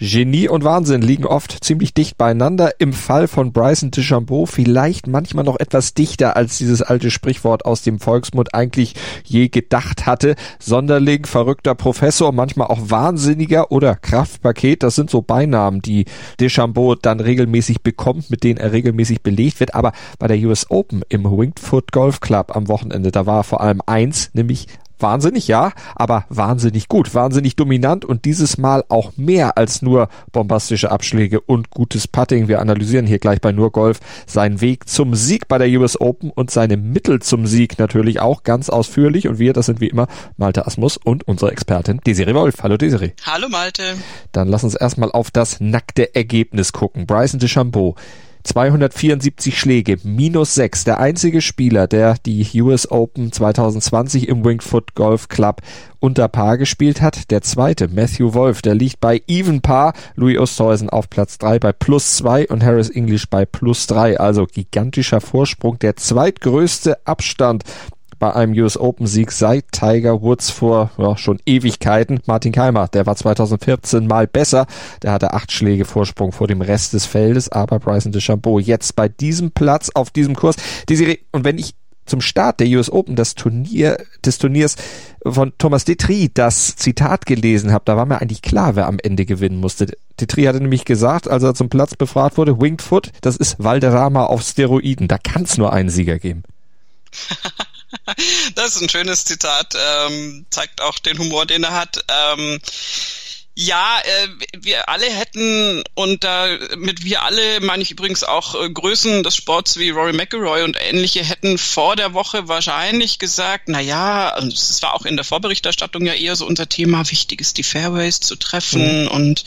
Genie und Wahnsinn liegen oft ziemlich dicht beieinander. Im Fall von Bryson DeChambeau vielleicht manchmal noch etwas dichter, als dieses alte Sprichwort aus dem Volksmund eigentlich je gedacht hatte. Sonderling, verrückter Professor, manchmal auch Wahnsinniger oder Kraftpaket. Das sind so Beinamen, die DeChambeau dann regelmäßig bekommt, mit denen er regelmäßig belegt wird. Aber bei der US Open im Winged Foot Golf Club am Wochenende, da war vor allem eins, nämlich Wahnsinnig, ja, aber wahnsinnig gut, wahnsinnig dominant und dieses Mal auch mehr als nur bombastische Abschläge und gutes Putting. Wir analysieren hier gleich bei Nur Golf seinen Weg zum Sieg bei der US Open und seine Mittel zum Sieg natürlich auch ganz ausführlich. Und wir, das sind wie immer Malte Asmus und unsere Expertin Desiree Wolf. Hallo Desiree. Hallo Malte. Dann lass uns erstmal auf das nackte Ergebnis gucken. Bryson DeChambeau 274 Schläge, minus 6. Der einzige Spieler, der die US Open 2020 im Winged Foot Golf Club unter Paar gespielt hat. Der zweite, Matthew Wolf, der liegt bei Even Paar. Louis Oosthuizen auf Platz 3 bei plus 2 und Harris English bei plus 3. Also gigantischer Vorsprung. Der zweitgrößte Abstand bei einem US Open Sieg seit Tiger Woods vor ja, schon Ewigkeiten. Martin Keimer, der war 2014 mal besser. Der hatte acht Schläge Vorsprung vor dem Rest des Feldes, aber Bryson DeChambeau jetzt bei diesem Platz auf diesem Kurs. Die Serie, und wenn ich zum Start der US Open das Turnier des Turniers von Thomas Detri das Zitat gelesen habe, da war mir eigentlich klar, wer am Ende gewinnen musste. Detri hatte nämlich gesagt, als er zum Platz befragt wurde, Winged Foot, das ist Valderrama auf Steroiden. Da kann es nur einen Sieger geben. das ist ein schönes Zitat, ähm, zeigt auch den Humor, den er hat. Ähm, ja, äh, wir alle hätten, und da mit wir alle meine ich übrigens auch äh, Größen des Sports wie Rory McIlroy und ähnliche, hätten vor der Woche wahrscheinlich gesagt, na ja, es war auch in der Vorberichterstattung ja eher so unser Thema, wichtig ist die Fairways zu treffen mhm. und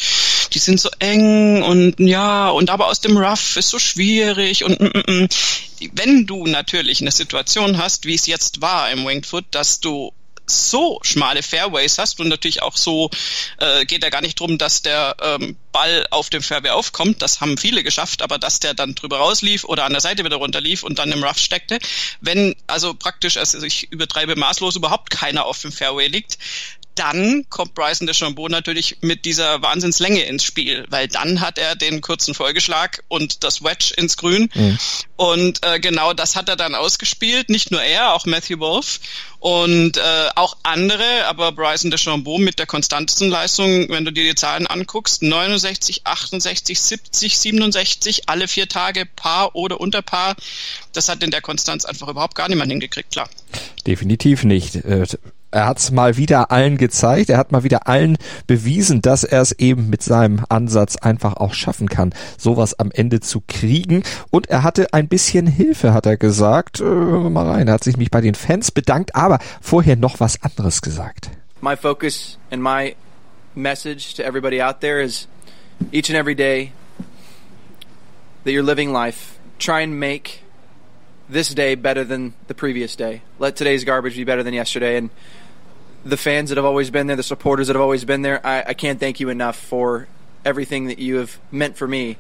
die sind so eng und ja, und aber aus dem Rough ist so schwierig und mm, mm, mm. wenn du natürlich eine Situation hast, wie es jetzt war im Winged Foot, dass du so schmale Fairways hast und natürlich auch so äh, geht ja gar nicht drum, dass der ähm, Ball auf dem Fairway aufkommt. Das haben viele geschafft, aber dass der dann drüber rauslief oder an der Seite wieder runterlief und dann im Rough steckte. Wenn also praktisch, also ich übertreibe maßlos, überhaupt keiner auf dem Fairway liegt, dann kommt Bryson DeChambeau natürlich mit dieser Wahnsinnslänge ins Spiel, weil dann hat er den kurzen Folgeschlag und das Wedge ins Grün. Mhm. Und äh, genau das hat er dann ausgespielt. Nicht nur er, auch Matthew Wolf und äh, auch andere, aber Bryson DeChambeau mit der konstantesten Leistung, wenn du dir die Zahlen anguckst, 69, 68, 70, 67, alle vier Tage Paar oder unter Paar. Das hat in der Konstanz einfach überhaupt gar niemand hingekriegt, klar. Definitiv nicht. Äh, er hat es mal wieder allen gezeigt, er hat mal wieder allen bewiesen, dass er es eben mit seinem Ansatz einfach auch schaffen kann, sowas am Ende zu kriegen. Und er hatte ein bisschen Hilfe, hat er gesagt. Äh, hören wir mal rein. Er hat sich mich bei den Fans bedankt, aber vorher noch was anderes gesagt. My focus and my message to everybody out there is each and every day that you're living life, try and make this day better than the previous day. Let today's garbage be better than yesterday. And the fans that have always been there, the supporters that have always been there, I, I can't thank you enough for everything that you have meant for me.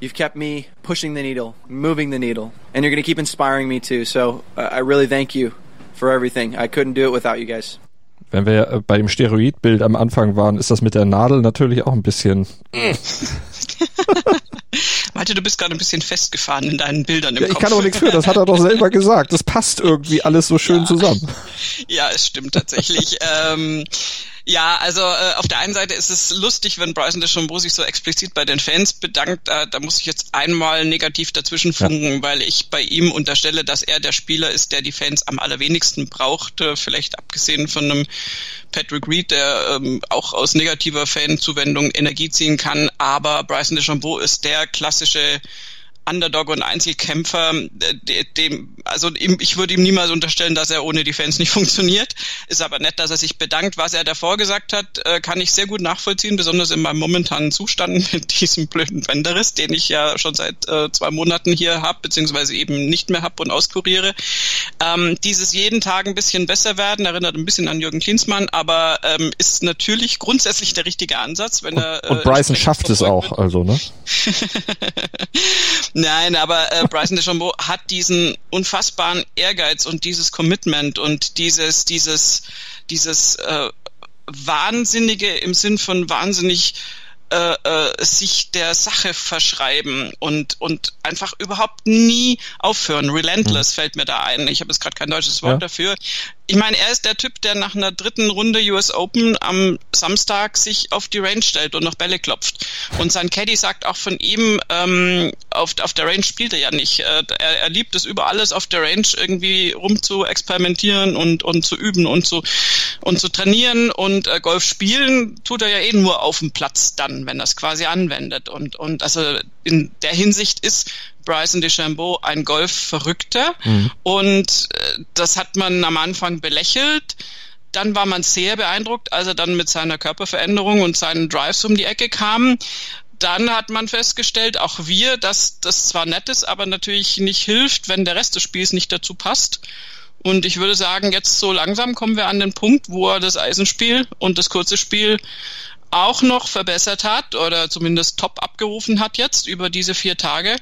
You've kept me pushing the needle, moving the needle, and you're going to keep inspiring me too. So uh, I really thank you for everything. I couldn't do it without you guys. Wenn wir äh, bei dem Steroidbild am Anfang waren, ist das mit der Nadel natürlich auch ein bisschen. Malte, du bist gerade ein bisschen festgefahren in deinen Bildern im ja, ich Kopf. kann auch nichts für, das hat er doch selber gesagt. Das passt irgendwie alles so schön ja. zusammen. Ja, es stimmt tatsächlich. ähm, ja, also äh, auf der einen Seite ist es lustig, wenn Bryson DeChambeau sich so explizit bei den Fans bedankt. Äh, da muss ich jetzt einmal negativ dazwischen funken, ja. weil ich bei ihm unterstelle, dass er der Spieler ist, der die Fans am allerwenigsten braucht. Äh, vielleicht abgesehen von einem Patrick Reed, der ähm, auch aus negativer Fanzuwendung Energie ziehen kann. Aber Bryson DeChambeau ist der klassische Underdog und Einzelkämpfer, äh, dem, also ihm, ich würde ihm niemals unterstellen, dass er ohne die Fans nicht funktioniert. Ist aber nett, dass er sich bedankt. Was er davor gesagt hat, äh, kann ich sehr gut nachvollziehen, besonders in meinem momentanen Zustand mit diesem blöden Bänderriss, den ich ja schon seit äh, zwei Monaten hier habe, beziehungsweise eben nicht mehr habe und auskuriere. Ähm, dieses jeden Tag ein bisschen besser werden erinnert ein bisschen an Jürgen Klinsmann, aber ähm, ist natürlich grundsätzlich der richtige Ansatz, wenn und, er. Äh, und Bryson schafft es auch, also ne? Nein, aber äh, Bryson DeChambeau hat diesen unfassbaren Ehrgeiz und dieses Commitment und dieses dieses dieses äh, wahnsinnige im Sinn von wahnsinnig äh, äh, sich der Sache verschreiben und und einfach überhaupt nie aufhören. Relentless mhm. fällt mir da ein. Ich habe jetzt gerade kein deutsches Wort ja. dafür ich meine, er ist der Typ, der nach einer dritten Runde US Open am Samstag sich auf die Range stellt und noch Bälle klopft. Und sein Caddy sagt auch von ihm, ähm, auf, auf der Range spielt er ja nicht. Äh, er, er liebt es über alles auf der Range irgendwie rum zu experimentieren und, und zu üben und zu, und zu trainieren. Und äh, Golf spielen tut er ja eh nur auf dem Platz dann, wenn er es quasi anwendet. Und, und also in der Hinsicht ist Bryson DeChambeau ein Golfverrückter mhm. und äh, das hat man am Anfang belächelt. Dann war man sehr beeindruckt, als er dann mit seiner Körperveränderung und seinen Drives um die Ecke kam. Dann hat man festgestellt, auch wir, dass das zwar nett ist, aber natürlich nicht hilft, wenn der Rest des Spiels nicht dazu passt. Und ich würde sagen, jetzt so langsam kommen wir an den Punkt, wo er das Eisenspiel und das kurze Spiel auch noch verbessert hat oder zumindest top abgerufen hat jetzt über diese vier Tage.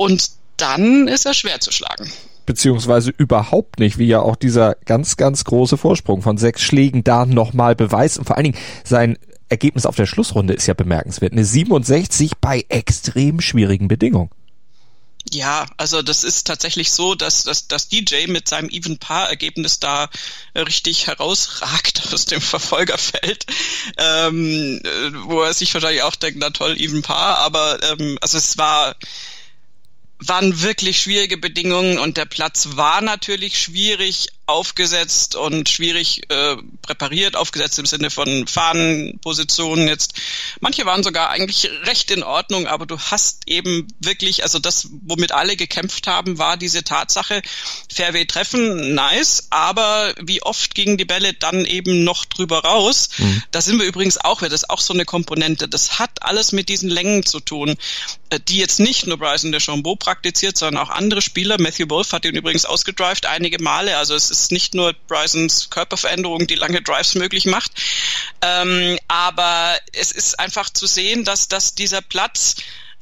Und dann ist er schwer zu schlagen. Beziehungsweise überhaupt nicht, wie ja auch dieser ganz, ganz große Vorsprung von sechs Schlägen da nochmal beweist. Und vor allen Dingen sein Ergebnis auf der Schlussrunde ist ja bemerkenswert. Eine 67 bei extrem schwierigen Bedingungen. Ja, also das ist tatsächlich so, dass, dass, dass DJ mit seinem Even Paar Ergebnis da richtig herausragt aus dem Verfolgerfeld, ähm, wo er sich wahrscheinlich auch denkt, na toll, Even Paar, aber ähm, also es war waren wirklich schwierige Bedingungen und der Platz war natürlich schwierig aufgesetzt und schwierig äh, präpariert, aufgesetzt im Sinne von Fahnenpositionen jetzt. Manche waren sogar eigentlich recht in Ordnung, aber du hast eben wirklich, also das, womit alle gekämpft haben, war diese Tatsache, Fairway treffen, nice, aber wie oft gingen die Bälle dann eben noch drüber raus? Mhm. Da sind wir übrigens auch, das ist auch so eine Komponente. Das hat alles mit diesen Längen zu tun, äh, die jetzt nicht nur Bryson DeChambeau praktiziert, sondern auch andere Spieler. Matthew Wolf hat ihn übrigens ausgedrived einige Male, also es ist ist nicht nur Brysons Körperveränderung, die lange Drives möglich macht, ähm, aber es ist einfach zu sehen, dass, dass dieser Platz,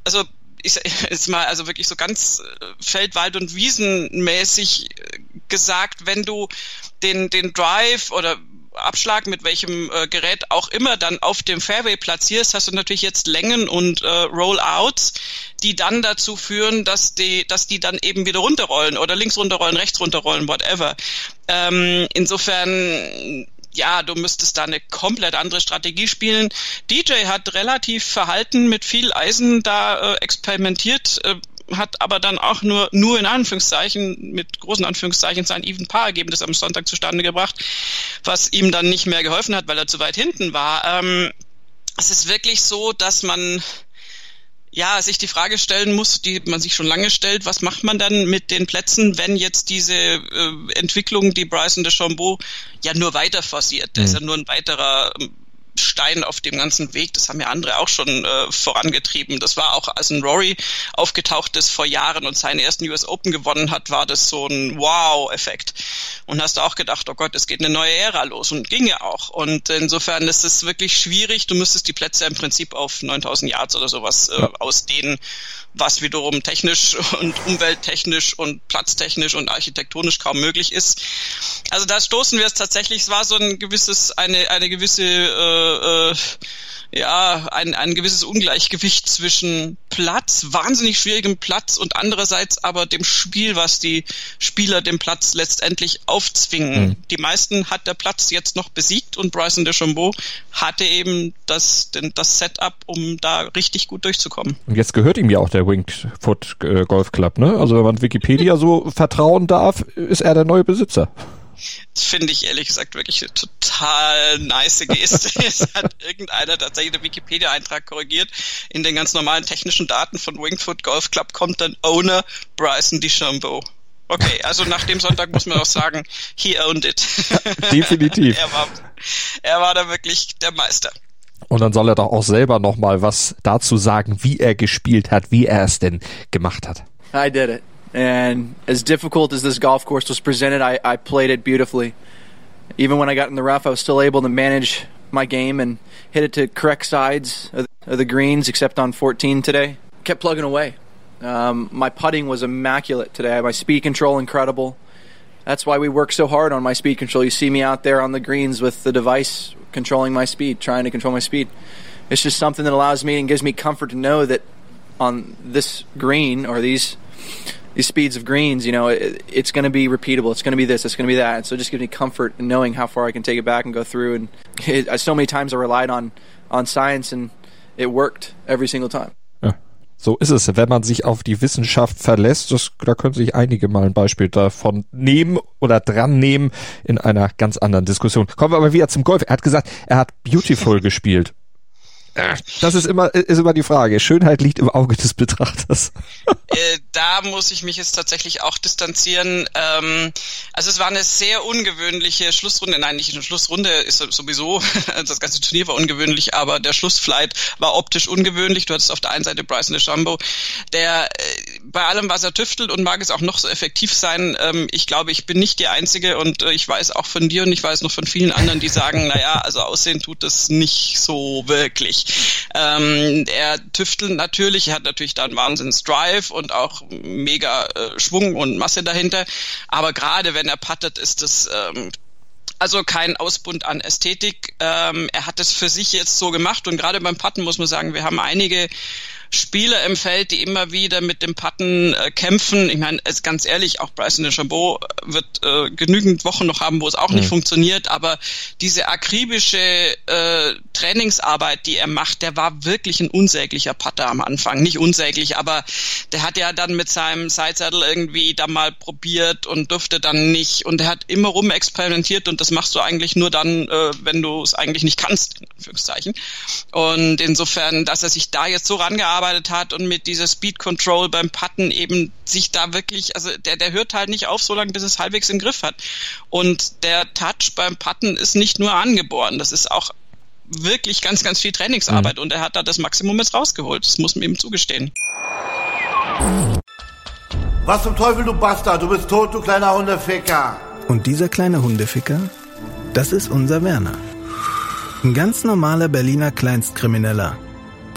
also ich jetzt mal also wirklich so ganz äh, Feld, Wald und Wiesenmäßig äh, gesagt, wenn du den den Drive oder Abschlag mit welchem äh, Gerät auch immer dann auf dem Fairway platzierst, hast du natürlich jetzt Längen und äh, Rollouts, die dann dazu führen, dass die, dass die dann eben wieder runterrollen oder links runterrollen, rechts runterrollen, whatever. Ähm, insofern ja, du müsstest da eine komplett andere Strategie spielen. DJ hat relativ verhalten mit viel Eisen da äh, experimentiert. Äh, hat aber dann auch nur, nur in Anführungszeichen, mit großen Anführungszeichen, sein Even Paar Ergebnis am Sonntag zustande gebracht, was ihm dann nicht mehr geholfen hat, weil er zu weit hinten war. Ähm, es ist wirklich so, dass man ja, sich die Frage stellen muss, die man sich schon lange stellt, was macht man dann mit den Plätzen, wenn jetzt diese äh, Entwicklung, die Bryson de Chambeau ja nur weiter forciert, mhm. ist ja nur ein weiterer Stein auf dem ganzen Weg. Das haben ja andere auch schon äh, vorangetrieben. Das war auch, als ein Rory aufgetaucht ist vor Jahren und seinen ersten US Open gewonnen hat, war das so ein Wow-Effekt. Und hast du auch gedacht, oh Gott, es geht eine neue Ära los und ging ja auch. Und insofern ist es wirklich schwierig. Du müsstest die Plätze im Prinzip auf 9000 Yards oder sowas äh, ausdehnen, was wiederum technisch und umwelttechnisch und platztechnisch und architektonisch kaum möglich ist. Also da stoßen wir es tatsächlich, es war so ein gewisses, eine, eine gewisse äh, äh, ja, ein, ein gewisses Ungleichgewicht zwischen Platz, wahnsinnig schwierigem Platz und andererseits aber dem Spiel, was die Spieler dem Platz letztendlich aufzwingen. Mhm. Die meisten hat der Platz jetzt noch besiegt und Bryson DeChambeau hatte eben das, den, das Setup, um da richtig gut durchzukommen. Und jetzt gehört ihm ja auch der Winged Foot äh, Golf Club, ne? Also wenn man Wikipedia so vertrauen darf, ist er der neue Besitzer. Das finde ich ehrlich gesagt wirklich eine total nice Geste. es hat irgendeiner tatsächlich den Wikipedia-Eintrag korrigiert. In den ganz normalen technischen Daten von Wingfoot Golf Club kommt dann Owner Bryson DeChambeau. Okay, also nach dem Sonntag muss man auch sagen, he owned it. Definitiv. er, war, er war da wirklich der Meister. Und dann soll er doch auch selber nochmal was dazu sagen, wie er gespielt hat, wie er es denn gemacht hat. I did it. And as difficult as this golf course was presented, I, I played it beautifully. Even when I got in the rough, I was still able to manage my game and hit it to correct sides of, of the greens, except on 14 today. Kept plugging away. Um, my putting was immaculate today. My speed control incredible. That's why we work so hard on my speed control. You see me out there on the greens with the device controlling my speed, trying to control my speed. It's just something that allows me and gives me comfort to know that on this green or these these speeds of greens, you know, it, it's going to be repeatable. It's going to be this. It's going to be that. And so it just gives me comfort in knowing how far I can take it back and go through. And it, so many times I relied on on science, and it worked every single time. So ist es, wenn man sich auf die Wissenschaft verlässt. Das, da können sich einige mal ein Beispiel davon nehmen oder dran nehmen in einer ganz anderen Diskussion. Kommen wir aber wieder zum Golf. Er hat gesagt, er hat Beautiful gespielt. Das ist immer, ist immer die Frage. Schönheit liegt im Auge des Betrachters. Äh, da muss ich mich jetzt tatsächlich auch distanzieren. Ähm, also es war eine sehr ungewöhnliche Schlussrunde. Nein, nicht eine Schlussrunde, ist sowieso, das ganze Turnier war ungewöhnlich, aber der Schlussflight war optisch ungewöhnlich. Du hattest auf der einen Seite Bryson DeChambeau, der äh, bei allem, was er tüftelt und mag es auch noch so effektiv sein, ähm, ich glaube, ich bin nicht die Einzige und äh, ich weiß auch von dir und ich weiß noch von vielen anderen, die sagen, naja, also aussehen tut das nicht so wirklich. Ähm, er tüftelt natürlich, er hat natürlich da einen Wahnsinns Drive und auch mega äh, Schwung und Masse dahinter. Aber gerade wenn er puttet, ist das ähm, also kein Ausbund an Ästhetik. Ähm, er hat es für sich jetzt so gemacht und gerade beim Putten muss man sagen, wir haben einige Spieler im Feld, die immer wieder mit dem Putten äh, kämpfen. Ich meine, ganz ehrlich, auch Bryson DeChambeau wird äh, genügend Wochen noch haben, wo es auch mhm. nicht funktioniert, aber diese akribische äh, Trainingsarbeit, die er macht, der war wirklich ein unsäglicher Putter am Anfang. Nicht unsäglich, aber der hat ja dann mit seinem Sidesaddle irgendwie da mal probiert und durfte dann nicht und er hat immer rum experimentiert und das machst du eigentlich nur dann, äh, wenn du es eigentlich nicht kannst, in Anführungszeichen. Und insofern, dass er sich da jetzt so rangearbeitet gearbeitet hat und mit dieser Speed Control beim Putten eben sich da wirklich, also der, der hört halt nicht auf, so lange bis es halbwegs im Griff hat. Und der Touch beim Putten ist nicht nur angeboren, das ist auch wirklich ganz, ganz viel Trainingsarbeit mhm. und er hat da das Maximum jetzt rausgeholt. Das muss man ihm zugestehen. Was zum Teufel, du Bastard? Du bist tot, du kleiner Hundeficker. Und dieser kleine Hundeficker, das ist unser Werner. Ein ganz normaler Berliner Kleinstkrimineller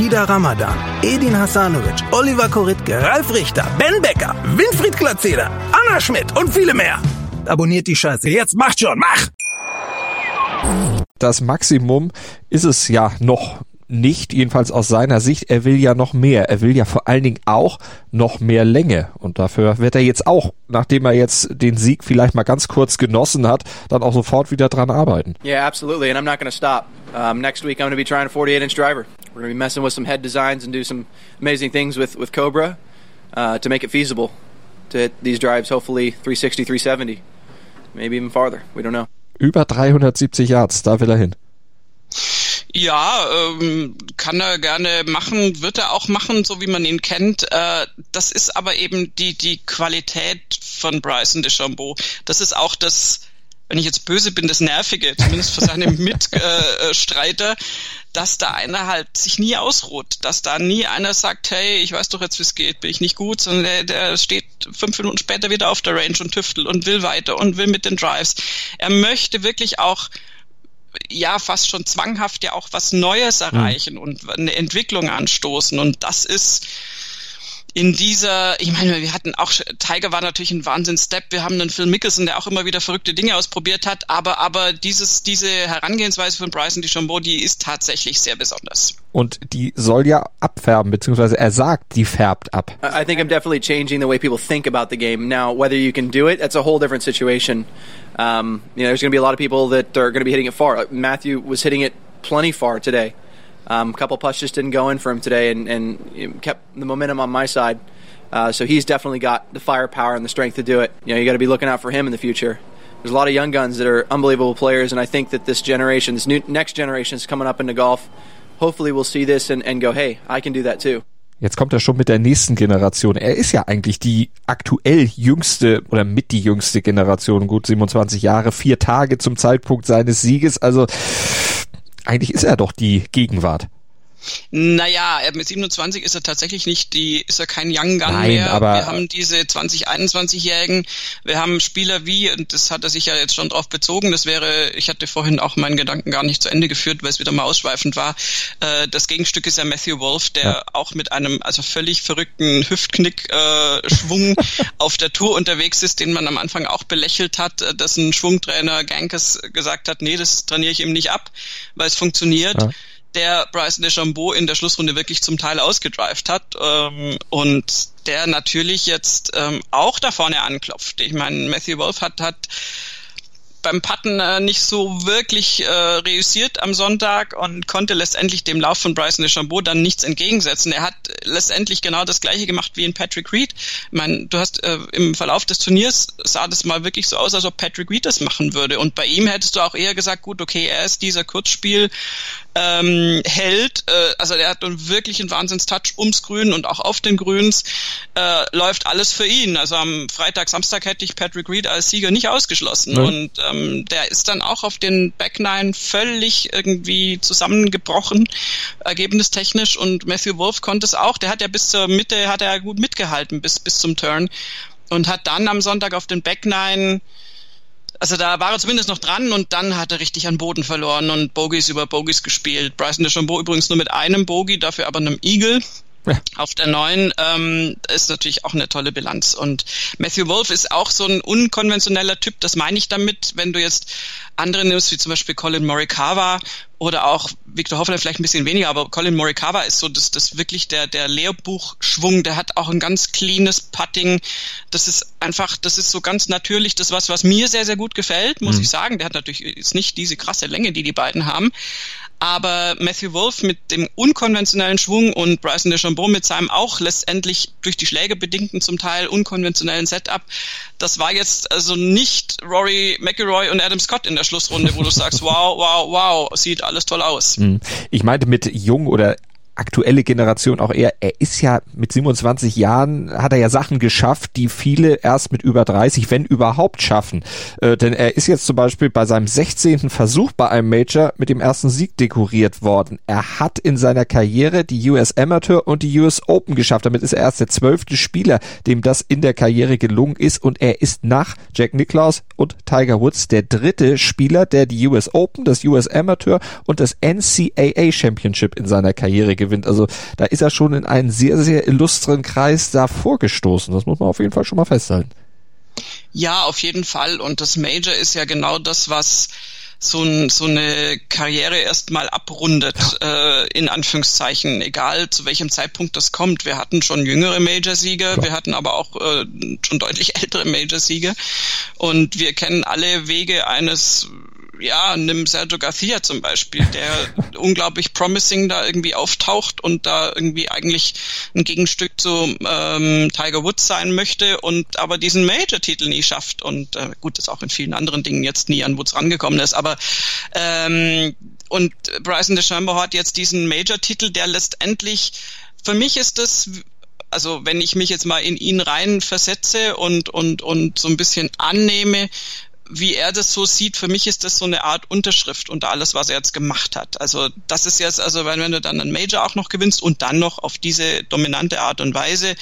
Kida Ramadan, Edin Hasanovic, Oliver Koritke, Ralf Richter, Ben Becker, Winfried Glatzeder, Anna Schmidt und viele mehr. Abonniert die Scheiße. Jetzt macht schon, mach! Das Maximum ist es ja noch nicht, jedenfalls aus seiner Sicht. Er will ja noch mehr. Er will ja vor allen Dingen auch noch mehr Länge. Und dafür wird er jetzt auch, nachdem er jetzt den Sieg vielleicht mal ganz kurz genossen hat, dann auch sofort wieder dran arbeiten. Yeah, absolutely. And I'm not going to stop. Um, next week I'm going to be trying a 48 inch driver. We're going to be messing with some head designs and do some amazing things with, with Cobra uh, to make it feasible to hit these drives, hopefully 360, 370, maybe even farther. We don't know. Über 370 Yards, da will er hin. Ja, ähm, kann er gerne machen, wird er auch machen, so wie man ihn kennt. Äh, das ist aber eben die, die Qualität von Bryson DeChambeau. Das ist auch das, wenn ich jetzt böse bin, das Nervige, zumindest für seine Mitstreiter, dass da einer halt sich nie ausruht, dass da nie einer sagt, hey, ich weiß doch jetzt, wie es geht, bin ich nicht gut, sondern der, der steht fünf Minuten später wieder auf der Range und tüftelt und will weiter und will mit den Drives. Er möchte wirklich auch ja fast schon zwanghaft ja auch was Neues hm. erreichen mhm. und eine Entwicklung anstoßen. Und das ist in dieser, ich meine, wir hatten auch, Tiger war natürlich ein Wahnsinn-Step. Wir haben einen Phil Mickelson, der auch immer wieder verrückte Dinge ausprobiert hat. Aber, aber dieses, diese Herangehensweise von Bryson DeChambeau, die ist tatsächlich sehr besonders. Und die soll ja abfärben, beziehungsweise er sagt, die färbt ab. I think I'm definitely changing the way people think about the game. Now, whether you can do it, that's a whole different situation. Um, you know, there's going to be a lot of people that are going to be hitting it far. Matthew was hitting it plenty far today. Um, a couple putts just didn't go in for him today, and, and kept the momentum on my side. Uh, so he's definitely got the firepower and the strength to do it. You know, you got to be looking out for him in the future. There's a lot of young guns that are unbelievable players, and I think that this generation, this new next generation, is coming up into golf. Hopefully, we'll see this and, and go, hey, I can do that too. Jetzt kommt er schon mit der nächsten Generation. Er ist ja eigentlich die aktuell jüngste oder mit die jüngste Generation. Gut 27 Jahre, vier Tage zum Zeitpunkt seines Sieges. Also eigentlich ist er doch die Gegenwart. Naja, mit 27 ist er tatsächlich nicht die, ist er kein Young Gun Nein, mehr. aber wir haben diese 20, 21-Jährigen. Wir haben Spieler wie, und das hat er sich ja jetzt schon drauf bezogen, das wäre, ich hatte vorhin auch meinen Gedanken gar nicht zu Ende geführt, weil es wieder mal ausschweifend war. Äh, das Gegenstück ist ja Matthew Wolf, der ja. auch mit einem also völlig verrückten Hüftknick-Schwung äh, auf der Tour unterwegs ist, den man am Anfang auch belächelt hat, äh, dass ein Schwungtrainer Gankes gesagt hat, nee, das trainiere ich ihm nicht ab, weil es funktioniert. Ja der Bryson DeChambeau in der Schlussrunde wirklich zum Teil ausgedrived hat ähm, und der natürlich jetzt ähm, auch da vorne anklopft. Ich meine, Matthew Wolf hat, hat beim Putten äh, nicht so wirklich äh, reüssiert am Sonntag und konnte letztendlich dem Lauf von Bryson DeChambeau dann nichts entgegensetzen. Er hat letztendlich genau das gleiche gemacht wie in Patrick Reed. Ich meine, du hast äh, im Verlauf des Turniers sah das mal wirklich so aus, als ob Patrick Reed das machen würde. Und bei ihm hättest du auch eher gesagt, gut, okay, er ist dieser Kurzspiel ähm, hält, äh, also er hat einen wirklichen Wahnsinns-Touch ums Grün und auch auf den Grüns, äh, läuft alles für ihn. Also am Freitag, Samstag hätte ich Patrick Reed als Sieger nicht ausgeschlossen. Mhm. Und ähm, der ist dann auch auf den Back Nine völlig irgendwie zusammengebrochen, ergebnistechnisch. Und Matthew Wolf konnte es auch. Der hat ja bis zur Mitte, hat er gut mitgehalten bis, bis zum Turn. Und hat dann am Sonntag auf den Back Nine also da war er zumindest noch dran und dann hat er richtig an Boden verloren und Bogies über Bogies gespielt. Bryson DeChambeau übrigens nur mit einem Bogie, dafür aber einem Eagle. Ja. Auf der neuen ähm, ist natürlich auch eine tolle Bilanz. Und Matthew Wolf ist auch so ein unkonventioneller Typ, das meine ich damit, wenn du jetzt andere nimmst, wie zum Beispiel Colin Morikawa oder auch Victor Hoffler vielleicht ein bisschen weniger, aber Colin Morikawa ist so das, das wirklich der, der Lehrbuchschwung, der hat auch ein ganz cleanes Putting. Das ist einfach, das ist so ganz natürlich das was, was mir sehr, sehr gut gefällt, muss mhm. ich sagen. Der hat natürlich jetzt nicht diese krasse Länge, die die beiden haben, aber Matthew Wolf mit dem unkonventionellen Schwung und Bryson DeChambeau mit seinem auch letztendlich durch die Schläge bedingten zum Teil unkonventionellen Setup, das war jetzt also nicht Rory McIlroy und Adam Scott in der Schlussrunde, wo du sagst, wow, wow, wow, sieht alles toll aus. Hm. Ich meinte mit jung oder aktuelle Generation auch eher, er ist ja mit 27 Jahren, hat er ja Sachen geschafft, die viele erst mit über 30, wenn überhaupt, schaffen. Äh, denn er ist jetzt zum Beispiel bei seinem 16. Versuch bei einem Major mit dem ersten Sieg dekoriert worden. Er hat in seiner Karriere die US Amateur und die US Open geschafft. Damit ist er erst der zwölfte Spieler, dem das in der Karriere gelungen ist. Und er ist nach Jack Nicklaus und Tiger Woods der dritte Spieler, der die US Open, das US Amateur und das NCAA Championship in seiner Karriere gewinnt. Also da ist er schon in einen sehr, sehr illustren Kreis da vorgestoßen. Das muss man auf jeden Fall schon mal festhalten. Ja, auf jeden Fall. Und das Major ist ja genau das, was so, ein, so eine Karriere erstmal abrundet, äh, in Anführungszeichen, egal zu welchem Zeitpunkt das kommt. Wir hatten schon jüngere Major-Sieger, wir hatten aber auch äh, schon deutlich ältere Major-Sieger und wir kennen alle Wege eines ja, nimm Sergio Garcia zum Beispiel, der unglaublich promising da irgendwie auftaucht und da irgendwie eigentlich ein Gegenstück zu ähm, Tiger Woods sein möchte und aber diesen Major-Titel nie schafft und äh, gut, das auch in vielen anderen Dingen jetzt nie an Woods rangekommen ist, aber ähm, und Bryson DeChambeau hat jetzt diesen Major-Titel, der letztendlich für mich ist das also wenn ich mich jetzt mal in ihn rein versetze und und und so ein bisschen annehme, wie er das so sieht, für mich ist das so eine Art Unterschrift unter alles, was er jetzt gemacht hat. Also das ist jetzt, also wenn, wenn du dann einen Major auch noch gewinnst und dann noch auf diese dominante Art und Weise,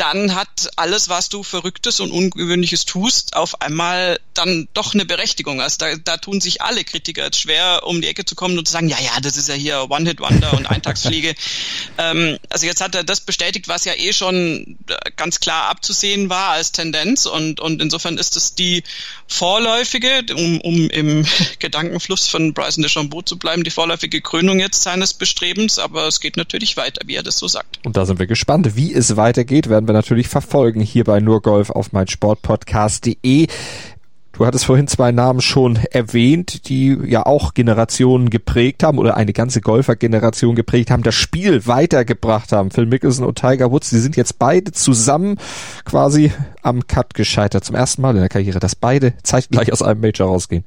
dann hat alles, was du Verrücktes und Ungewöhnliches tust, auf einmal dann doch eine Berechtigung. Also da, da tun sich alle Kritiker jetzt schwer, um die Ecke zu kommen und zu sagen, ja, ja, das ist ja hier One-Hit-Wonder und Eintagsfliege. ähm, also jetzt hat er das bestätigt, was ja eh schon ganz klar abzusehen war als Tendenz und, und insofern ist es die vorläufige, um, um im Gedankenfluss von Bryson DeChambeau zu bleiben, die vorläufige Krönung jetzt seines Bestrebens, aber es geht natürlich weiter, wie er das so sagt. Und da sind wir gespannt, wie es weitergeht, werden wir natürlich verfolgen hier bei nur Golf auf mein Sportpodcast.de. Du hattest vorhin zwei Namen schon erwähnt, die ja auch Generationen geprägt haben oder eine ganze Golfergeneration geprägt haben, das Spiel weitergebracht haben. Phil Mickelson und Tiger Woods, die sind jetzt beide zusammen quasi am Cut gescheitert. Zum ersten Mal in der Karriere, dass beide zeitgleich aus einem Major rausgehen.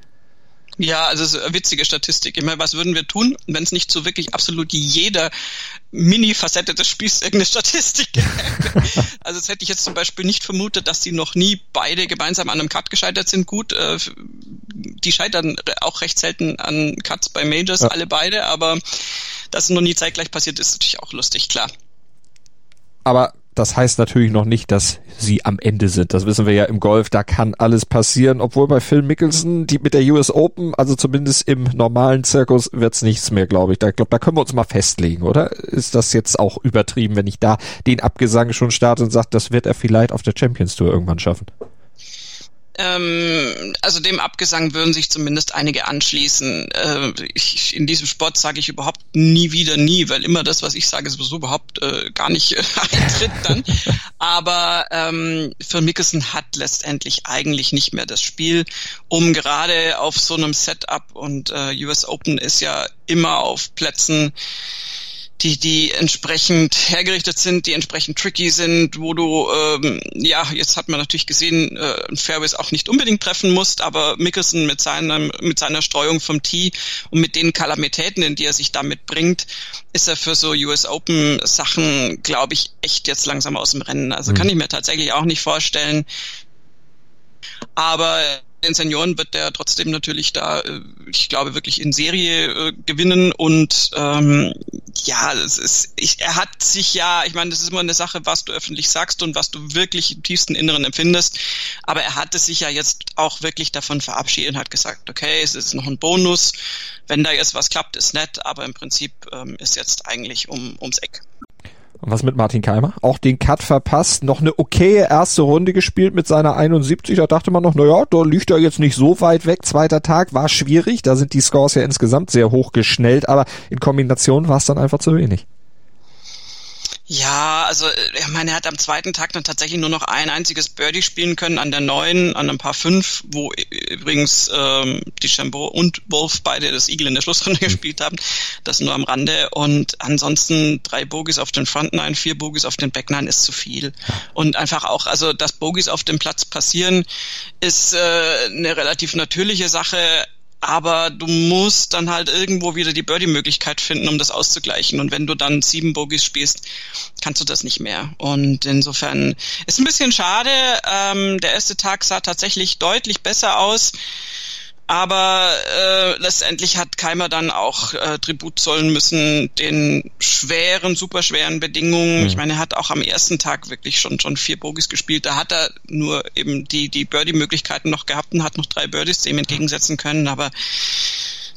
Ja, also es ist eine witzige Statistik. Ich meine, was würden wir tun, wenn es nicht so wirklich absolut jeder Mini-Facette des Spiels irgendeine Statistik gäbe? also das hätte ich jetzt zum Beispiel nicht vermutet, dass die noch nie beide gemeinsam an einem Cut gescheitert sind. Gut, äh, die scheitern auch recht selten an Cuts bei Majors, ja. alle beide, aber dass es noch nie zeitgleich passiert, ist natürlich auch lustig, klar. Aber das heißt natürlich noch nicht, dass sie am Ende sind. Das wissen wir ja im Golf, da kann alles passieren. Obwohl bei Phil Mickelson, die mit der US Open, also zumindest im normalen Zirkus, wird's nichts mehr, glaube ich. Da, glaub, da können wir uns mal festlegen, oder? Ist das jetzt auch übertrieben, wenn ich da den Abgesang schon starte und sage, das wird er vielleicht auf der Champions Tour irgendwann schaffen? Ähm, also dem Abgesang würden sich zumindest einige anschließen. Äh, ich, in diesem Sport sage ich überhaupt nie wieder nie, weil immer das, was ich sage, sowieso überhaupt äh, gar nicht äh, eintritt dann. Aber ähm, für Mickelson hat letztendlich eigentlich nicht mehr das Spiel, um gerade auf so einem Setup und äh, US Open ist ja immer auf Plätzen die, die entsprechend hergerichtet sind, die entsprechend tricky sind, wo du, ähm, ja, jetzt hat man natürlich gesehen, äh, Fairways auch nicht unbedingt treffen musst, aber Mickelson mit seinem, mit seiner Streuung vom Tee und mit den Kalamitäten, in die er sich damit bringt, ist er für so US Open Sachen, glaube ich, echt jetzt langsam aus dem Rennen. Also mhm. kann ich mir tatsächlich auch nicht vorstellen. Aber den Senioren wird der trotzdem natürlich da, äh, ich glaube, wirklich in Serie äh, gewinnen. Und ähm, ja, es ist, ich, er hat sich ja, ich meine, das ist immer eine Sache, was du öffentlich sagst und was du wirklich im tiefsten Inneren empfindest, aber er hatte sich ja jetzt auch wirklich davon verabschiedet und hat gesagt, okay, es ist noch ein Bonus, wenn da jetzt was klappt, ist nett, aber im Prinzip ähm, ist jetzt eigentlich um, ums Eck. Und was mit Martin Keimer? Auch den Cut verpasst, noch eine okaye erste Runde gespielt mit seiner 71. Da dachte man noch, naja, da liegt er jetzt nicht so weit weg. Zweiter Tag war schwierig, da sind die Scores ja insgesamt sehr hoch geschnellt, aber in Kombination war es dann einfach zu wenig. Ja, also ich meine, er hat am zweiten Tag dann tatsächlich nur noch ein einziges Birdie spielen können an der neuen, an ein paar fünf, wo übrigens ähm, die Chambeau und Wolf beide das Eagle in der Schlussrunde mhm. gespielt haben. Das nur am Rande. Und ansonsten drei Bogies auf den Front Nine, vier Bogies auf den Back Nine ist zu viel. Und einfach auch, also dass Bogies auf dem Platz passieren, ist äh, eine relativ natürliche Sache aber du musst dann halt irgendwo wieder die Birdie-Möglichkeit finden, um das auszugleichen. Und wenn du dann sieben Bogies spielst, kannst du das nicht mehr. Und insofern ist ein bisschen schade. Ähm, der erste Tag sah tatsächlich deutlich besser aus. Aber äh, letztendlich hat Keimer dann auch äh, Tribut zollen müssen den schweren, superschweren Bedingungen. Mhm. Ich meine, er hat auch am ersten Tag wirklich schon schon vier Bogies gespielt. Da hat er nur eben die die Birdie-Möglichkeiten noch gehabt und hat noch drei Birdies dem entgegensetzen können. Aber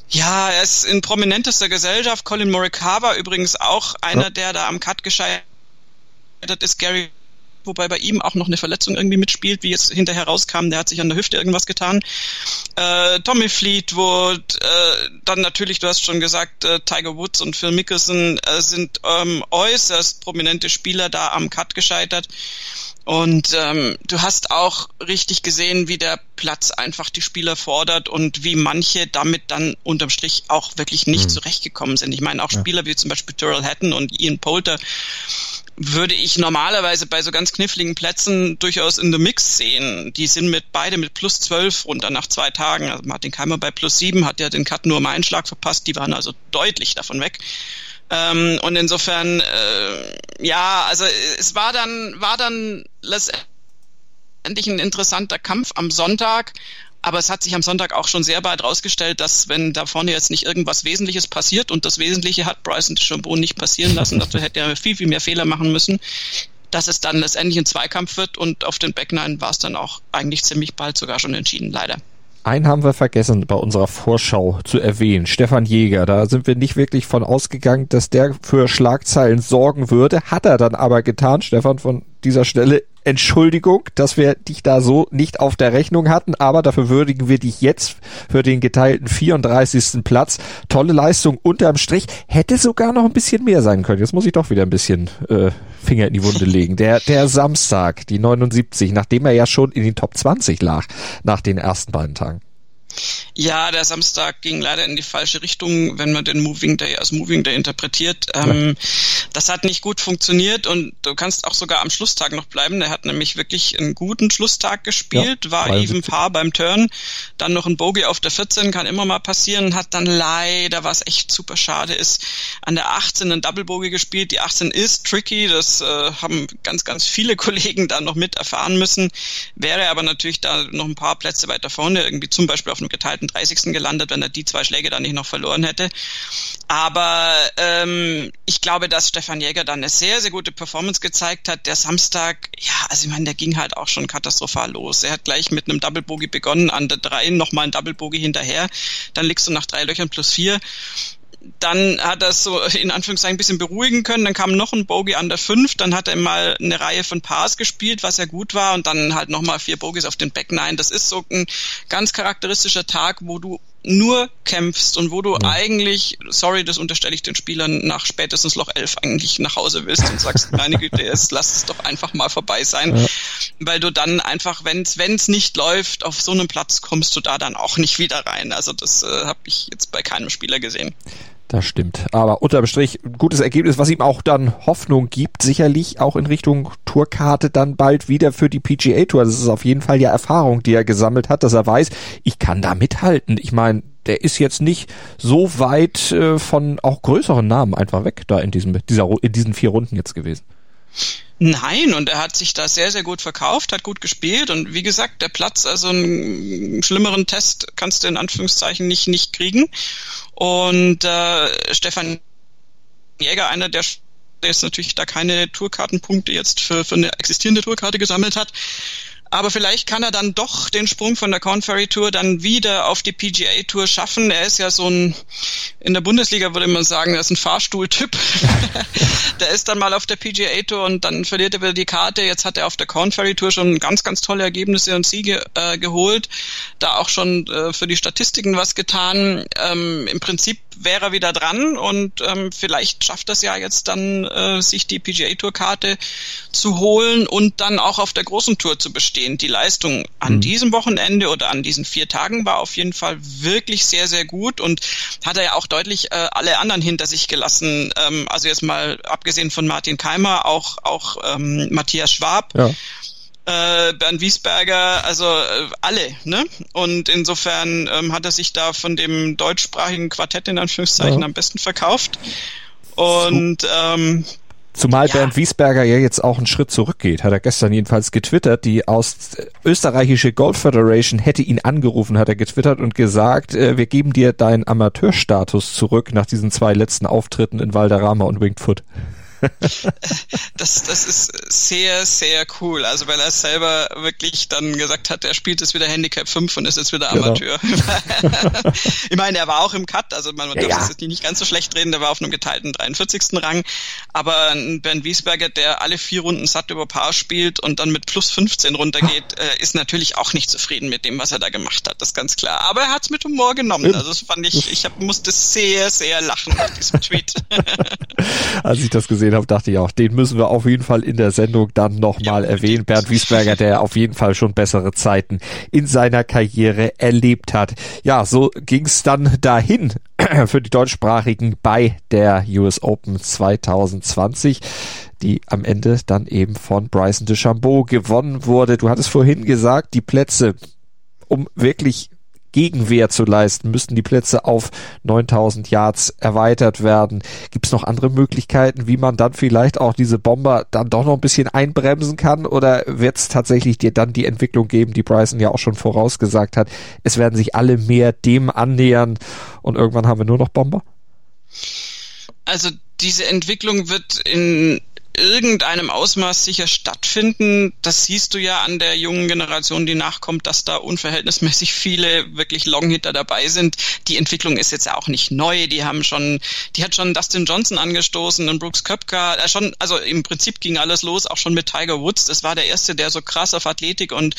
ja, er ist in prominentester Gesellschaft. Colin Morikawa übrigens auch einer, ja. der da am Cut gescheitert ist. Gary wobei bei ihm auch noch eine Verletzung irgendwie mitspielt, wie jetzt hinterher rauskam, der hat sich an der Hüfte irgendwas getan. Äh, Tommy Fleetwood, äh, dann natürlich, du hast schon gesagt, äh, Tiger Woods und Phil Mickelson äh, sind ähm, äußerst prominente Spieler da am Cut gescheitert. Und ähm, du hast auch richtig gesehen, wie der Platz einfach die Spieler fordert und wie manche damit dann unterm Strich auch wirklich nicht mhm. zurechtgekommen sind. Ich meine auch Spieler ja. wie zum Beispiel Terrell Hatton und Ian Poulter, würde ich normalerweise bei so ganz kniffligen Plätzen durchaus in the Mix sehen. Die sind mit beide mit plus zwölf runter nach zwei Tagen. Also Martin Keimer bei plus sieben hat ja den Cut nur um einen Schlag verpasst. Die waren also deutlich davon weg. Ähm, und insofern, äh, ja, also es war dann, war dann letztendlich ein interessanter Kampf am Sonntag. Aber es hat sich am Sonntag auch schon sehr bald rausgestellt, dass wenn da vorne jetzt nicht irgendwas Wesentliches passiert und das Wesentliche hat Bryson DeChambeau nicht passieren lassen, dafür hätte er viel, viel mehr Fehler machen müssen, dass es dann letztendlich ein Zweikampf wird und auf den Backnine war es dann auch eigentlich ziemlich bald sogar schon entschieden, leider. Einen haben wir vergessen bei unserer Vorschau zu erwähnen. Stefan Jäger. Da sind wir nicht wirklich von ausgegangen, dass der für Schlagzeilen sorgen würde. Hat er dann aber getan. Stefan, von dieser Stelle Entschuldigung, dass wir dich da so nicht auf der Rechnung hatten, aber dafür würdigen wir dich jetzt für den geteilten 34. Platz. Tolle Leistung unterm Strich. Hätte sogar noch ein bisschen mehr sein können. Jetzt muss ich doch wieder ein bisschen äh, Finger in die Wunde legen. Der, der Samstag, die 79, nachdem er ja schon in den Top 20 lag nach den ersten beiden Tagen. Ja, der Samstag ging leider in die falsche Richtung, wenn man den Moving Day als Moving Day interpretiert. Ähm, das hat nicht gut funktioniert und du kannst auch sogar am Schlusstag noch bleiben. Der hat nämlich wirklich einen guten Schlusstag gespielt, ja, war even Paar beim Turn, dann noch ein Bogey auf der 14, kann immer mal passieren, hat dann leider, was echt super schade ist, an der 18 einen Double Bogey gespielt. Die 18 ist tricky, das äh, haben ganz, ganz viele Kollegen da noch mit erfahren müssen. Wäre aber natürlich da noch ein paar Plätze weiter vorne, irgendwie zum Beispiel auf einem geteilten 30. gelandet, wenn er die zwei Schläge dann nicht noch verloren hätte. Aber ähm, ich glaube, dass Stefan Jäger dann eine sehr, sehr gute Performance gezeigt hat. Der Samstag, ja, also ich meine, der ging halt auch schon katastrophal los. Er hat gleich mit einem Double Bogey begonnen, an der 3 nochmal ein Double Bogey hinterher. Dann liegst du nach drei Löchern plus vier dann hat er so in Anführungszeichen ein bisschen beruhigen können. Dann kam noch ein Bogey an der 5, dann hat er mal eine Reihe von Pars gespielt, was ja gut war, und dann halt nochmal vier Bogies auf den Back 9. Das ist so ein ganz charakteristischer Tag, wo du nur kämpfst und wo du ja. eigentlich, sorry, das unterstelle ich den Spielern nach spätestens Loch 11 eigentlich nach Hause willst und sagst, meine Güte, jetzt lass es doch einfach mal vorbei sein, ja. weil du dann einfach, wenn es nicht läuft, auf so einem Platz kommst du da dann auch nicht wieder rein. Also das äh, habe ich jetzt bei keinem Spieler gesehen. Das stimmt. Aber unterm Strich gutes Ergebnis, was ihm auch dann Hoffnung gibt, sicherlich auch in Richtung Tourkarte dann bald wieder für die PGA Tour. Das ist auf jeden Fall ja Erfahrung, die er gesammelt hat, dass er weiß, ich kann da mithalten. Ich meine, der ist jetzt nicht so weit äh, von auch größeren Namen einfach weg da in diesem dieser in diesen vier Runden jetzt gewesen. Nein, und er hat sich da sehr, sehr gut verkauft, hat gut gespielt und wie gesagt, der Platz, also einen schlimmeren Test kannst du in Anführungszeichen nicht, nicht kriegen. Und äh, Stefan Jäger, einer der der jetzt natürlich da keine Tourkartenpunkte jetzt für, für eine existierende Tourkarte gesammelt hat, aber vielleicht kann er dann doch den Sprung von der Corn Ferry Tour dann wieder auf die PGA Tour schaffen. Er ist ja so ein, in der Bundesliga würde man sagen, er ist ein Fahrstuhltyp. der ist dann mal auf der PGA Tour und dann verliert er wieder die Karte. Jetzt hat er auf der Corn Ferry Tour schon ganz, ganz tolle Ergebnisse und Siege äh, geholt. Da auch schon äh, für die Statistiken was getan. Ähm, Im Prinzip wäre er wieder dran und ähm, vielleicht schafft das ja jetzt dann, äh, sich die PGA Tour Karte zu holen und dann auch auf der großen Tour zu bestehen. Die Leistung an mhm. diesem Wochenende oder an diesen vier Tagen war auf jeden Fall wirklich sehr, sehr gut und hat er ja auch deutlich äh, alle anderen hinter sich gelassen. Ähm, also jetzt mal abgesehen von Martin Keimer, auch, auch ähm, Matthias Schwab. Ja äh, Bernd Wiesberger, also äh, alle, ne? Und insofern ähm, hat er sich da von dem deutschsprachigen Quartett in Anführungszeichen ja. am besten verkauft. Und ähm, Zumal ja. Bernd Wiesberger ja jetzt auch einen Schritt zurückgeht, hat er gestern jedenfalls getwittert. Die aus österreichische Golf Federation hätte ihn angerufen, hat er getwittert und gesagt, äh, wir geben dir deinen Amateurstatus zurück nach diesen zwei letzten Auftritten in Valderrama und Winged Foot das, das ist sehr, sehr cool. Also weil er selber wirklich dann gesagt hat, er spielt jetzt wieder Handicap 5 und ist jetzt wieder genau. Amateur. Genau. ich meine, er war auch im Cut, also man darf ja, das jetzt nicht ganz so schlecht reden, der war auf einem geteilten 43. Rang. Aber Ben Wiesberger, der alle vier Runden satt über Paar spielt und dann mit plus 15 runtergeht, äh, ist natürlich auch nicht zufrieden mit dem, was er da gemacht hat, das ist ganz klar. Aber er hat es mit Humor genommen. Also das fand ich, ich hab, musste sehr, sehr lachen nach diesem Tweet. Als ich das gesehen gesehen habe, dachte ich auch, den müssen wir auf jeden Fall in der Sendung dann nochmal ja, erwähnen. Bernd Wiesberger, der auf jeden Fall schon bessere Zeiten in seiner Karriere erlebt hat. Ja, so ging es dann dahin für die Deutschsprachigen bei der US Open 2020 die am Ende dann eben von Bryson DeChambeau gewonnen wurde. Du hattest vorhin gesagt, die Plätze, um wirklich Gegenwehr zu leisten, müssten die Plätze auf 9000 Yards erweitert werden. Gibt es noch andere Möglichkeiten, wie man dann vielleicht auch diese Bomber dann doch noch ein bisschen einbremsen kann? Oder wird es tatsächlich dir dann die Entwicklung geben, die Bryson ja auch schon vorausgesagt hat? Es werden sich alle mehr dem annähern und irgendwann haben wir nur noch Bomber? Also diese Entwicklung wird in irgendeinem Ausmaß sicher stattfinden. Das siehst du ja an der jungen Generation, die nachkommt, dass da unverhältnismäßig viele wirklich Longhitter dabei sind. Die Entwicklung ist jetzt ja auch nicht neu. Die haben schon, die hat schon Dustin Johnson angestoßen und Brooks Köpka. Äh, schon, also im Prinzip ging alles los, auch schon mit Tiger Woods. Das war der erste, der so krass auf Athletik und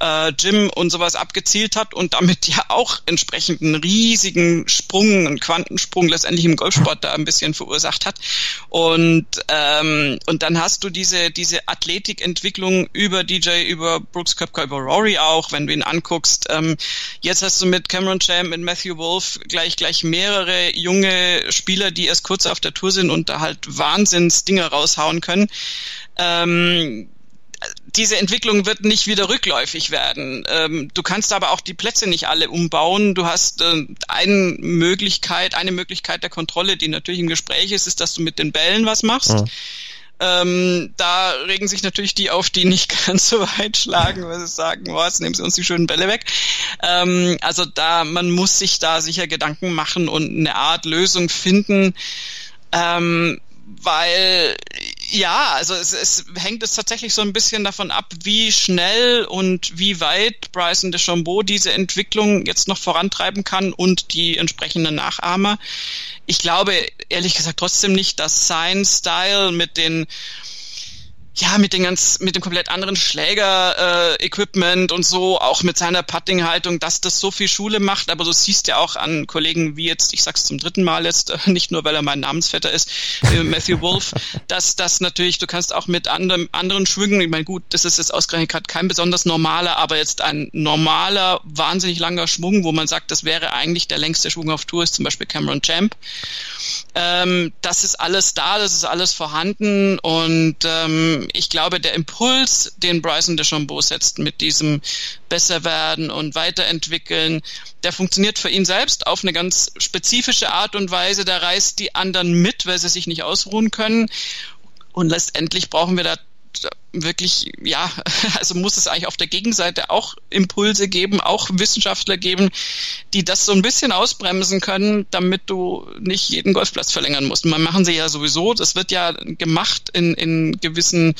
äh, Gym und sowas abgezielt hat und damit ja auch entsprechend einen riesigen Sprung, einen Quantensprung letztendlich im Golfsport da ein bisschen verursacht hat. Und ähm, und dann hast du diese diese Athletikentwicklung über DJ, über Brooks Köpker, über Rory auch, wenn du ihn anguckst. Ähm, jetzt hast du mit Cameron Champ, mit Matthew Wolf gleich gleich mehrere junge Spieler, die erst kurz auf der Tour sind und da halt Wahnsinns Dinge raushauen können. Ähm, diese Entwicklung wird nicht wieder rückläufig werden. Ähm, du kannst aber auch die Plätze nicht alle umbauen. Du hast äh, eine Möglichkeit, eine Möglichkeit der Kontrolle, die natürlich im Gespräch ist, ist, dass du mit den Bällen was machst. Ja. Ähm, da regen sich natürlich die auf, die nicht ganz so weit schlagen, weil sie sagen, boah, jetzt nehmen sie uns die schönen Bälle weg. Ähm, also da, man muss sich da sicher Gedanken machen und eine Art Lösung finden, ähm, weil ja, also es, es hängt es tatsächlich so ein bisschen davon ab, wie schnell und wie weit Bryson DeChambeau diese Entwicklung jetzt noch vorantreiben kann und die entsprechenden Nachahmer. Ich glaube ehrlich gesagt trotzdem nicht, dass sein Style mit den ja, mit den ganz, mit dem komplett anderen Schläger-Equipment äh, und so, auch mit seiner Putting-Haltung, dass das so viel Schule macht. Aber du siehst ja auch an Kollegen wie jetzt, ich sag's zum dritten Mal jetzt, äh, nicht nur weil er mein Namensvetter ist, äh, Matthew Wolf, dass das natürlich, du kannst auch mit anderen, anderen Schwüngen, ich meine, gut, das ist jetzt ausgerechnet gerade kein besonders normaler, aber jetzt ein normaler, wahnsinnig langer Schwung, wo man sagt, das wäre eigentlich der längste Schwung auf Tour, ist zum Beispiel Cameron Champ. Ähm, das ist alles da, das ist alles vorhanden und ähm, ich glaube, der Impuls, den Bryson DeChambeau setzt mit diesem besser werden und weiterentwickeln, der funktioniert für ihn selbst auf eine ganz spezifische Art und Weise. Der reißt die anderen mit, weil sie sich nicht ausruhen können. Und letztendlich brauchen wir da wirklich, ja, also muss es eigentlich auf der Gegenseite auch Impulse geben, auch Wissenschaftler geben, die das so ein bisschen ausbremsen können, damit du nicht jeden Golfplatz verlängern musst. Man machen sie ja sowieso, das wird ja gemacht in, in gewissen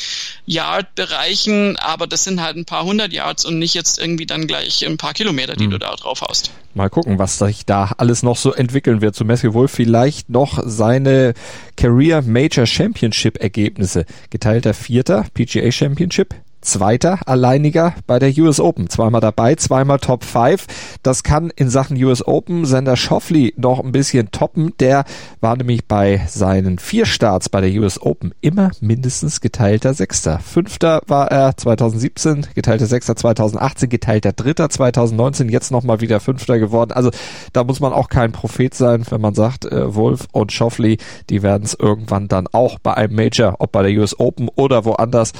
Yard-Bereichen, aber das sind halt ein paar hundert Yards und nicht jetzt irgendwie dann gleich ein paar Kilometer, die hm. du da drauf hast. Mal gucken, was sich da alles noch so entwickeln wird. Zu Matthew Wolf vielleicht noch seine Career Major Championship Ergebnisse. Geteilter Vierter, PGA Championship, Zweiter, alleiniger bei der US Open. Zweimal dabei, zweimal Top 5. Das kann in Sachen US Open Sender Schoffli noch ein bisschen toppen. Der war nämlich bei seinen vier Starts bei der US Open immer mindestens geteilter Sechster. Fünfter war er 2017, geteilter Sechster 2018, geteilter Dritter 2019, jetzt nochmal wieder Fünfter geworden. Also da muss man auch kein Prophet sein, wenn man sagt, äh, Wolf und Schoffli, die werden es irgendwann dann auch bei einem Major, ob bei der US Open oder woanders,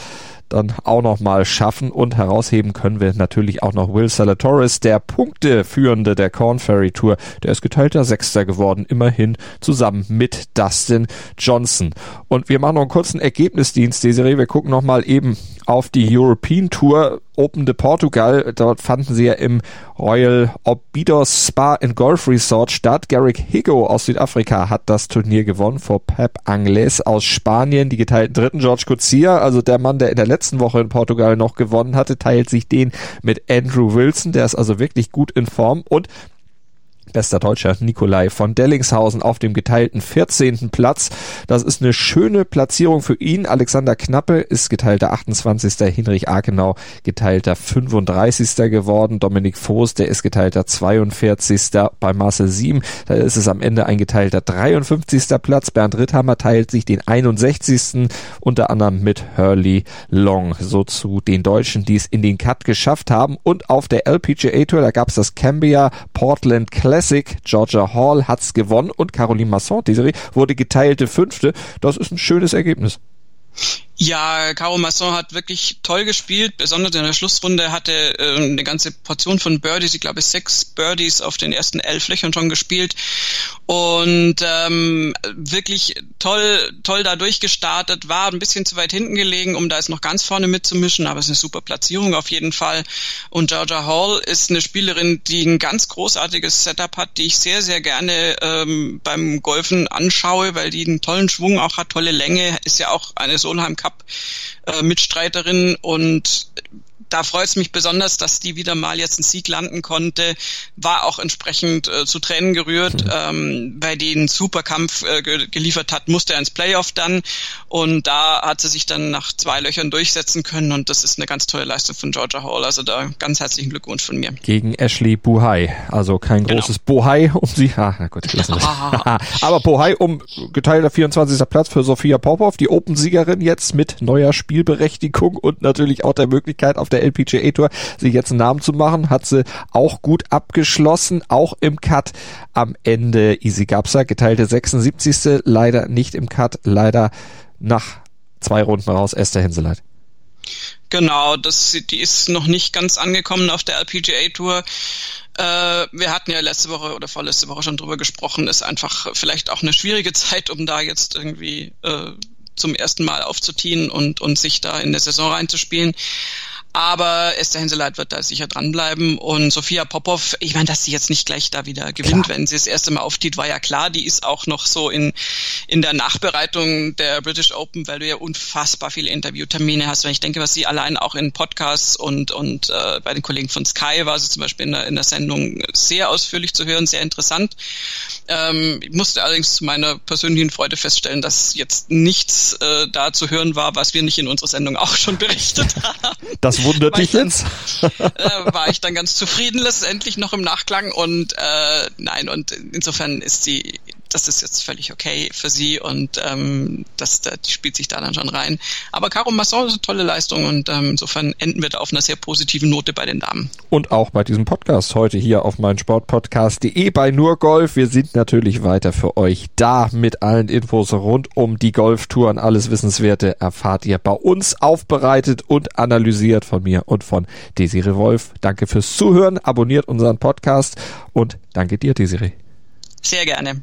dann auch noch mal schaffen und herausheben können wir natürlich auch noch Will Salatoris, der Punkteführende der Corn Ferry Tour. Der ist geteilter Sechster geworden, immerhin zusammen mit Dustin Johnson. Und wir machen noch einen kurzen Ergebnisdienst, Desiree. Wir gucken noch mal eben auf die European Tour Open de Portugal. Dort fanden sie ja im Royal Obidos Spa and Golf Resort statt. Garrick Higo aus Südafrika hat das Turnier gewonnen vor Pep Angles aus Spanien. Die geteilten dritten George Coetzee, also der Mann, der in der letzten Woche in Portugal noch gewonnen hatte, teilt sich den mit Andrew Wilson. Der ist also wirklich gut in Form und Bester Deutscher Nikolai von Dellingshausen auf dem geteilten 14. Platz. Das ist eine schöne Platzierung für ihn. Alexander Knappe ist geteilter 28. Hinrich Akenau geteilter 35. geworden. Dominik Voß, der ist geteilter 42. bei Marcel 7. Da ist es am Ende ein geteilter 53. Platz. Bernd Ritthammer teilt sich den 61. unter anderem mit Hurley Long. So zu den Deutschen, die es in den Cut geschafft haben. Und auf der LPGA Tour, da gab es das Cambia Portland Classic Classic. Georgia Hall hat's gewonnen und Caroline Masson, die Serie, wurde geteilte Fünfte. Das ist ein schönes Ergebnis. Ja, Caro Masson hat wirklich toll gespielt. Besonders in der Schlussrunde hatte äh, eine ganze Portion von Birdies, ich glaube sechs Birdies auf den ersten elf Löchern schon gespielt. Und ähm, wirklich toll, toll da durchgestartet, war ein bisschen zu weit hinten gelegen, um da jetzt noch ganz vorne mitzumischen, aber es ist eine super Platzierung auf jeden Fall. Und Georgia Hall ist eine Spielerin, die ein ganz großartiges Setup hat, die ich sehr, sehr gerne ähm, beim Golfen anschaue, weil die einen tollen Schwung auch hat, tolle Länge, ist ja auch eine Solheim Cup Cup äh, und da freut es mich besonders, dass die wieder mal jetzt einen Sieg landen konnte. War auch entsprechend äh, zu Tränen gerührt, mhm. ähm, weil die einen super Kampf äh, geliefert hat, musste er ins Playoff dann. Und da hat sie sich dann nach zwei Löchern durchsetzen können und das ist eine ganz tolle Leistung von Georgia Hall. Also da ganz herzlichen Glückwunsch von mir. Gegen Ashley Buhai. Also kein genau. großes Bohai um sie. Ah, na gut, lassen wir Aber Bohai um geteilter 24. Platz für Sophia Popov, die Open-Siegerin jetzt mit neuer Spielberechtigung und natürlich auch der Möglichkeit auf der der LPGA Tour, sich jetzt einen Namen zu machen, hat sie auch gut abgeschlossen, auch im Cut am Ende Easy Gapsa, geteilte 76. Leider nicht im Cut, leider nach zwei Runden raus, Esther Henseleit. Genau, das, die ist noch nicht ganz angekommen auf der LPGA Tour. Äh, wir hatten ja letzte Woche oder vorletzte Woche schon drüber gesprochen, ist einfach vielleicht auch eine schwierige Zeit, um da jetzt irgendwie äh, zum ersten Mal aufzutiehen und, und sich da in der Saison reinzuspielen. Aber Esther Henseleit wird da sicher dranbleiben. Und Sophia Popov, ich meine, dass sie jetzt nicht gleich da wieder gewinnt, klar. wenn sie das erste Mal auftiet, war ja klar. Die ist auch noch so in, in der Nachbereitung der British Open, weil du ja unfassbar viele Interviewtermine hast. Wenn ich denke, was sie allein auch in Podcasts und, und äh, bei den Kollegen von Sky war sie zum Beispiel in der, in der Sendung sehr ausführlich zu hören, sehr interessant. Ähm, ich musste allerdings zu meiner persönlichen Freude feststellen, dass jetzt nichts äh, da zu hören war, was wir nicht in unserer Sendung auch schon berichtet haben. Das das wundert dich jetzt? äh, war ich dann ganz zufrieden letztendlich noch im Nachklang und äh, nein, und insofern ist sie das ist jetzt völlig okay für sie und ähm, das, das spielt sich da dann schon rein. Aber Caro Masson ist eine tolle Leistung und ähm, insofern enden wir da auf einer sehr positiven Note bei den Damen. Und auch bei diesem Podcast heute hier auf meinsportpodcast.de bei nur Golf. Wir sind natürlich weiter für euch da mit allen Infos rund um die Golftouren. Alles Wissenswerte erfahrt ihr bei uns aufbereitet und analysiert von mir und von Desiree Wolf. Danke fürs Zuhören. Abonniert unseren Podcast und danke dir, Desiree. Sehr gerne.